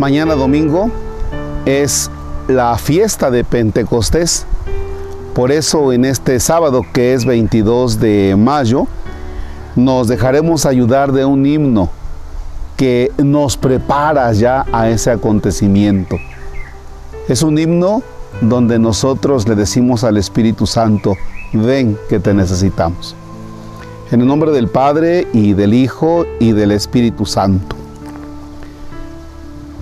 Mañana domingo es la fiesta de Pentecostés. Por eso en este sábado que es 22 de mayo, nos dejaremos ayudar de un himno que nos prepara ya a ese acontecimiento. Es un himno donde nosotros le decimos al Espíritu Santo, ven que te necesitamos. En el nombre del Padre y del Hijo y del Espíritu Santo.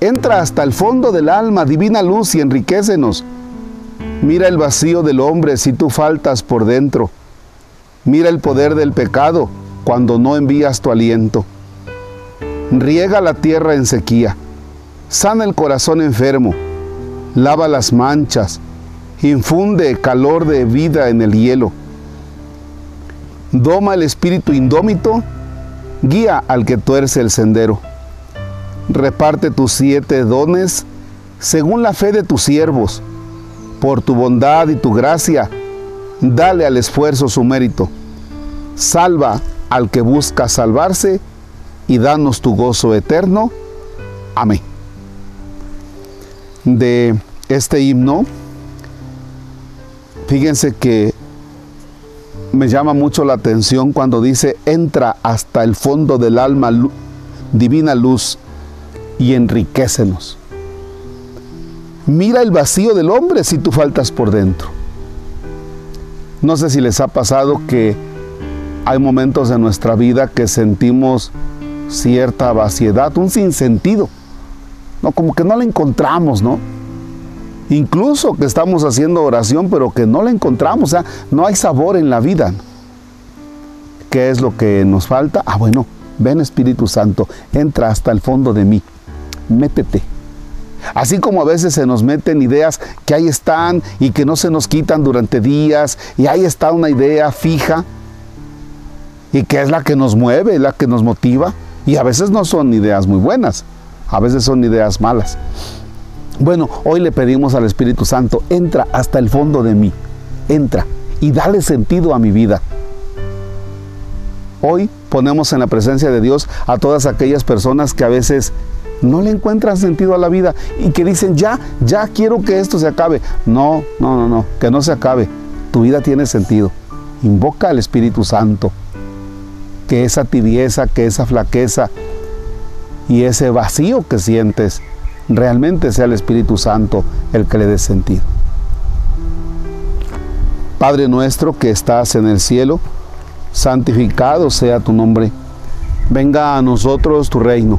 Entra hasta el fondo del alma, divina luz, y enriquecenos. Mira el vacío del hombre si tú faltas por dentro. Mira el poder del pecado cuando no envías tu aliento. Riega la tierra en sequía. Sana el corazón enfermo. Lava las manchas. Infunde calor de vida en el hielo. Doma el espíritu indómito. Guía al que tuerce el sendero reparte tus siete dones según la fe de tus siervos. Por tu bondad y tu gracia, dale al esfuerzo su mérito. Salva al que busca salvarse y danos tu gozo eterno. Amén. De este himno, fíjense que me llama mucho la atención cuando dice, entra hasta el fondo del alma divina luz y enriquecenos. Mira el vacío del hombre si tú faltas por dentro. No sé si les ha pasado que hay momentos de nuestra vida que sentimos cierta vaciedad, un sinsentido. No, como que no la encontramos, ¿no? Incluso que estamos haciendo oración, pero que no la encontramos, o sea, no hay sabor en la vida. ¿Qué es lo que nos falta? Ah, bueno, ven Espíritu Santo, entra hasta el fondo de mí métete. Así como a veces se nos meten ideas que ahí están y que no se nos quitan durante días y ahí está una idea fija y que es la que nos mueve, la que nos motiva y a veces no son ideas muy buenas, a veces son ideas malas. Bueno, hoy le pedimos al Espíritu Santo, entra hasta el fondo de mí, entra y dale sentido a mi vida. Hoy ponemos en la presencia de Dios a todas aquellas personas que a veces no le encuentran sentido a la vida y que dicen, ya, ya quiero que esto se acabe. No, no, no, no, que no se acabe. Tu vida tiene sentido. Invoca al Espíritu Santo. Que esa tibieza, que esa flaqueza y ese vacío que sientes, realmente sea el Espíritu Santo el que le dé sentido. Padre nuestro que estás en el cielo, santificado sea tu nombre. Venga a nosotros tu reino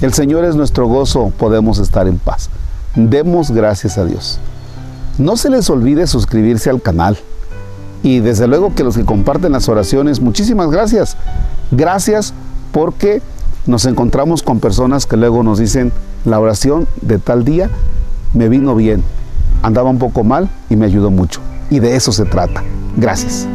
El Señor es nuestro gozo, podemos estar en paz. Demos gracias a Dios. No se les olvide suscribirse al canal. Y desde luego que los que comparten las oraciones, muchísimas gracias. Gracias porque nos encontramos con personas que luego nos dicen, la oración de tal día me vino bien, andaba un poco mal y me ayudó mucho. Y de eso se trata. Gracias.